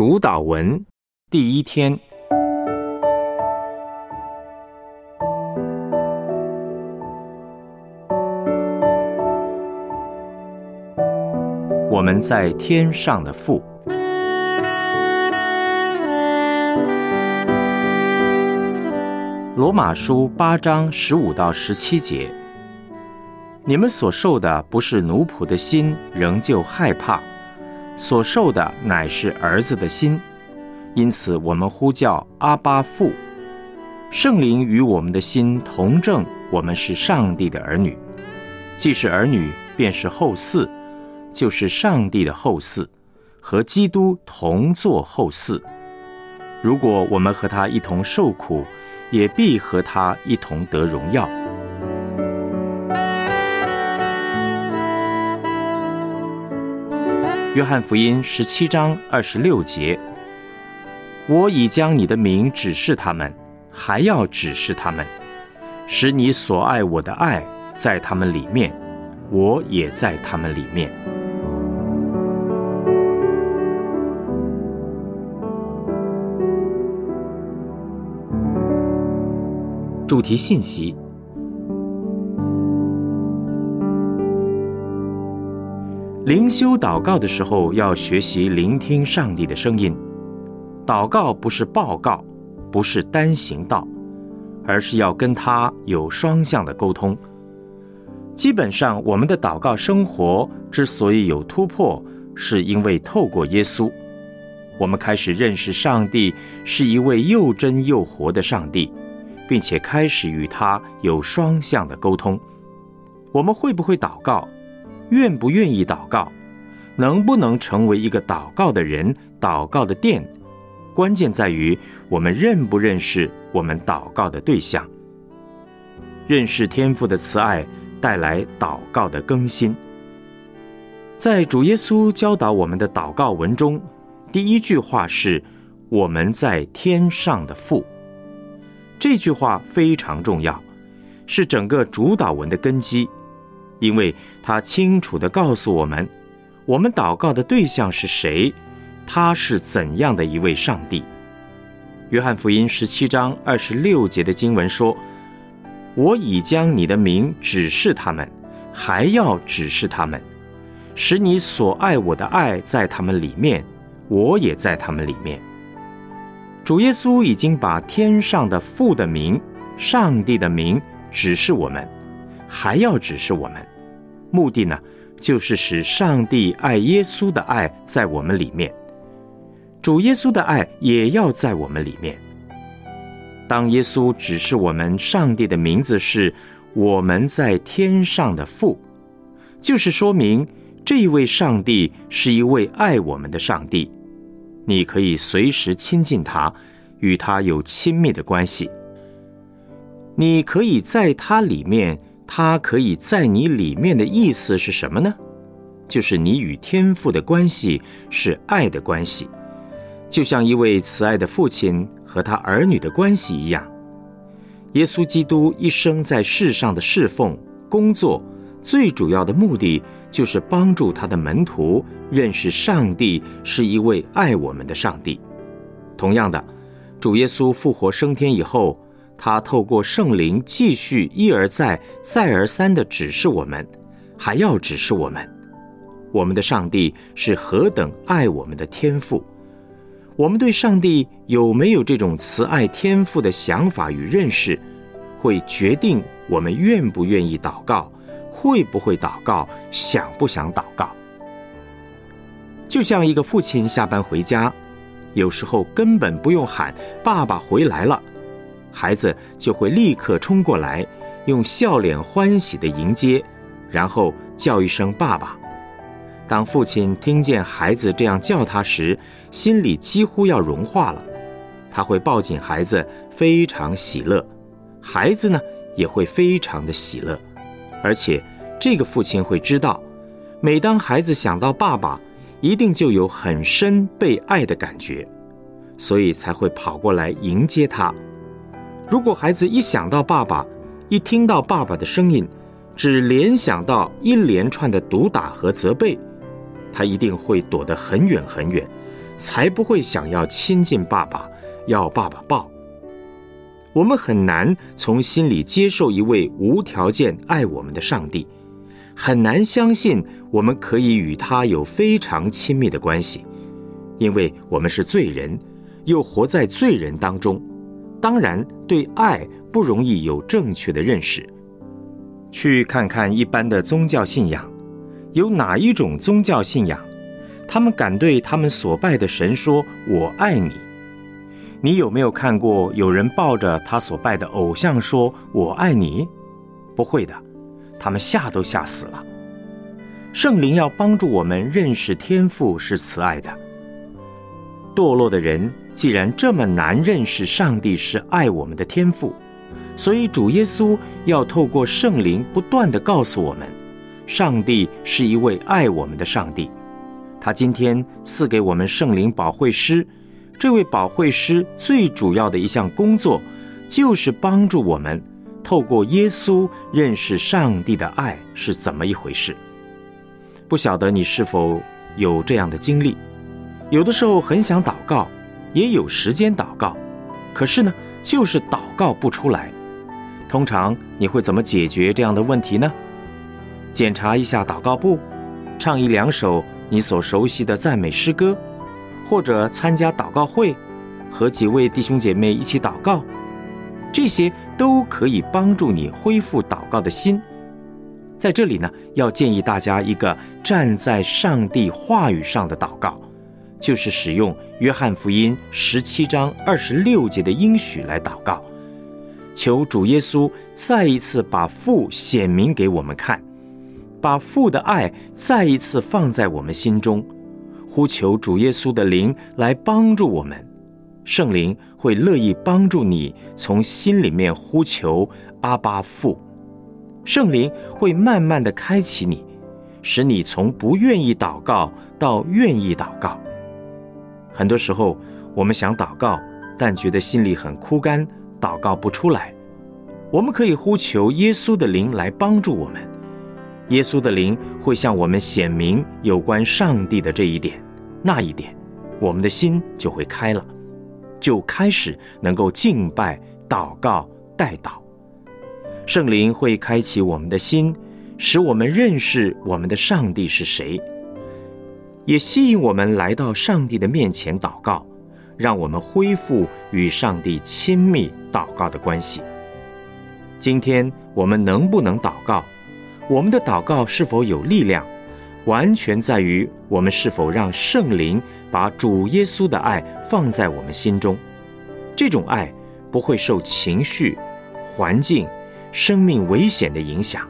主导文第一天，我们在天上的父。罗马书八章十五到十七节，你们所受的不是奴仆的心，仍旧害怕。所受的乃是儿子的心，因此我们呼叫阿巴父。圣灵与我们的心同证，我们是上帝的儿女。既是儿女，便是后嗣，就是上帝的后嗣，和基督同作后嗣。如果我们和他一同受苦，也必和他一同得荣耀。约翰福音十七章二十六节：“我已将你的名指示他们，还要指示他们，使你所爱我的爱在他们里面，我也在他们里面。”主题信息。灵修祷告的时候，要学习聆听上帝的声音。祷告不是报告，不是单行道，而是要跟他有双向的沟通。基本上，我们的祷告生活之所以有突破，是因为透过耶稣，我们开始认识上帝是一位又真又活的上帝，并且开始与他有双向的沟通。我们会不会祷告？愿不愿意祷告，能不能成为一个祷告的人、祷告的殿，关键在于我们认不认识我们祷告的对象。认识天父的慈爱，带来祷告的更新。在主耶稣教导我们的祷告文中，第一句话是“我们在天上的父”，这句话非常重要，是整个主导文的根基。因为他清楚地告诉我们，我们祷告的对象是谁，他是怎样的一位上帝。约翰福音十七章二十六节的经文说：“我已将你的名指示他们，还要指示他们，使你所爱我的爱在他们里面，我也在他们里面。”主耶稣已经把天上的父的名、上帝的名指示我们，还要指示我们。目的呢，就是使上帝爱耶稣的爱在我们里面，主耶稣的爱也要在我们里面。当耶稣指示我们上帝的名字是我们在天上的父，就是说明这一位上帝是一位爱我们的上帝。你可以随时亲近他，与他有亲密的关系。你可以在他里面。他可以在你里面的意思是什么呢？就是你与天父的关系是爱的关系，就像一位慈爱的父亲和他儿女的关系一样。耶稣基督一生在世上的侍奉工作，最主要的目的就是帮助他的门徒认识上帝是一位爱我们的上帝。同样的，主耶稣复活升天以后。他透过圣灵继续一而再、再而三地指示我们，还要指示我们，我们的上帝是何等爱我们的天赋。我们对上帝有没有这种慈爱天赋的想法与认识，会决定我们愿不愿意祷告，会不会祷告，想不想祷告。就像一个父亲下班回家，有时候根本不用喊“爸爸回来了”。孩子就会立刻冲过来，用笑脸欢喜的迎接，然后叫一声“爸爸”。当父亲听见孩子这样叫他时，心里几乎要融化了。他会抱紧孩子，非常喜乐；孩子呢，也会非常的喜乐。而且，这个父亲会知道，每当孩子想到爸爸，一定就有很深被爱的感觉，所以才会跑过来迎接他。如果孩子一想到爸爸，一听到爸爸的声音，只联想到一连串的毒打和责备，他一定会躲得很远很远，才不会想要亲近爸爸，要爸爸抱。我们很难从心里接受一位无条件爱我们的上帝，很难相信我们可以与他有非常亲密的关系，因为我们是罪人，又活在罪人当中。当然，对爱不容易有正确的认识。去看看一般的宗教信仰，有哪一种宗教信仰，他们敢对他们所拜的神说“我爱你”？你有没有看过有人抱着他所拜的偶像说“我爱你”？不会的，他们吓都吓死了。圣灵要帮助我们认识天父是慈爱的。堕落的人既然这么难认识上帝是爱我们的天赋。所以，主耶稣要透过圣灵不断的告诉我们，上帝是一位爱我们的上帝。他今天赐给我们圣灵保惠师，这位保惠师最主要的一项工作，就是帮助我们透过耶稣认识上帝的爱是怎么一回事。不晓得你是否有这样的经历？有的时候很想祷告，也有时间祷告，可是呢，就是祷告不出来。通常你会怎么解决这样的问题呢？检查一下祷告簿，唱一两首你所熟悉的赞美诗歌，或者参加祷告会，和几位弟兄姐妹一起祷告，这些都可以帮助你恢复祷告的心。在这里呢，要建议大家一个站在上帝话语上的祷告，就是使用约翰福音十七章二十六节的应许来祷告。求主耶稣再一次把父显明给我们看，把父的爱再一次放在我们心中，呼求主耶稣的灵来帮助我们。圣灵会乐意帮助你从心里面呼求阿巴父，圣灵会慢慢的开启你，使你从不愿意祷告到愿意祷告。很多时候我们想祷告，但觉得心里很枯干。祷告不出来，我们可以呼求耶稣的灵来帮助我们。耶稣的灵会向我们显明有关上帝的这一点、那一点，我们的心就会开了，就开始能够敬拜、祷告、代祷。圣灵会开启我们的心，使我们认识我们的上帝是谁，也吸引我们来到上帝的面前祷告。让我们恢复与上帝亲密祷告的关系。今天我们能不能祷告？我们的祷告是否有力量，完全在于我们是否让圣灵把主耶稣的爱放在我们心中。这种爱不会受情绪、环境、生命危险的影响。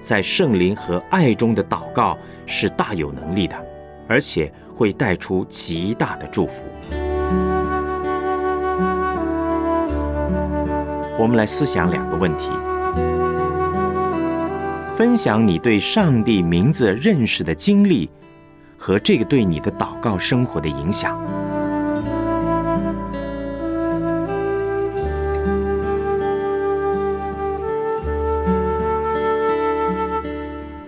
在圣灵和爱中的祷告是大有能力的，而且会带出极大的祝福。我们来思想两个问题：分享你对上帝名字认识的经历，和这个对你的祷告生活的影响。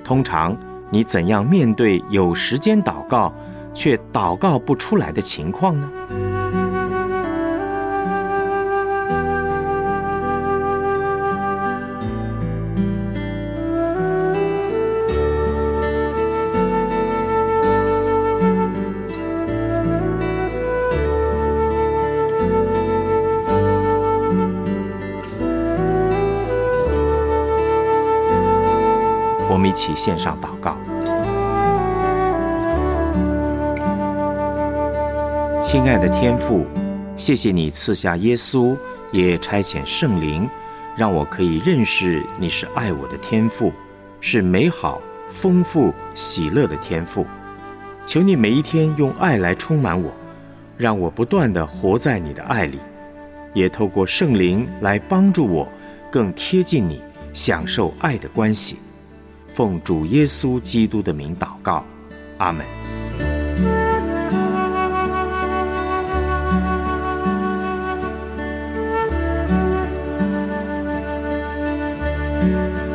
通常，你怎样面对有时间祷告却祷告不出来的情况呢？我们一起献上祷告，亲爱的天父，谢谢你赐下耶稣，也差遣圣灵，让我可以认识你是爱我的天父，是美好、丰富、喜乐的天父。求你每一天用爱来充满我，让我不断的活在你的爱里，也透过圣灵来帮助我更贴近你，享受爱的关系。奉主耶稣基督的名祷告，阿门。Música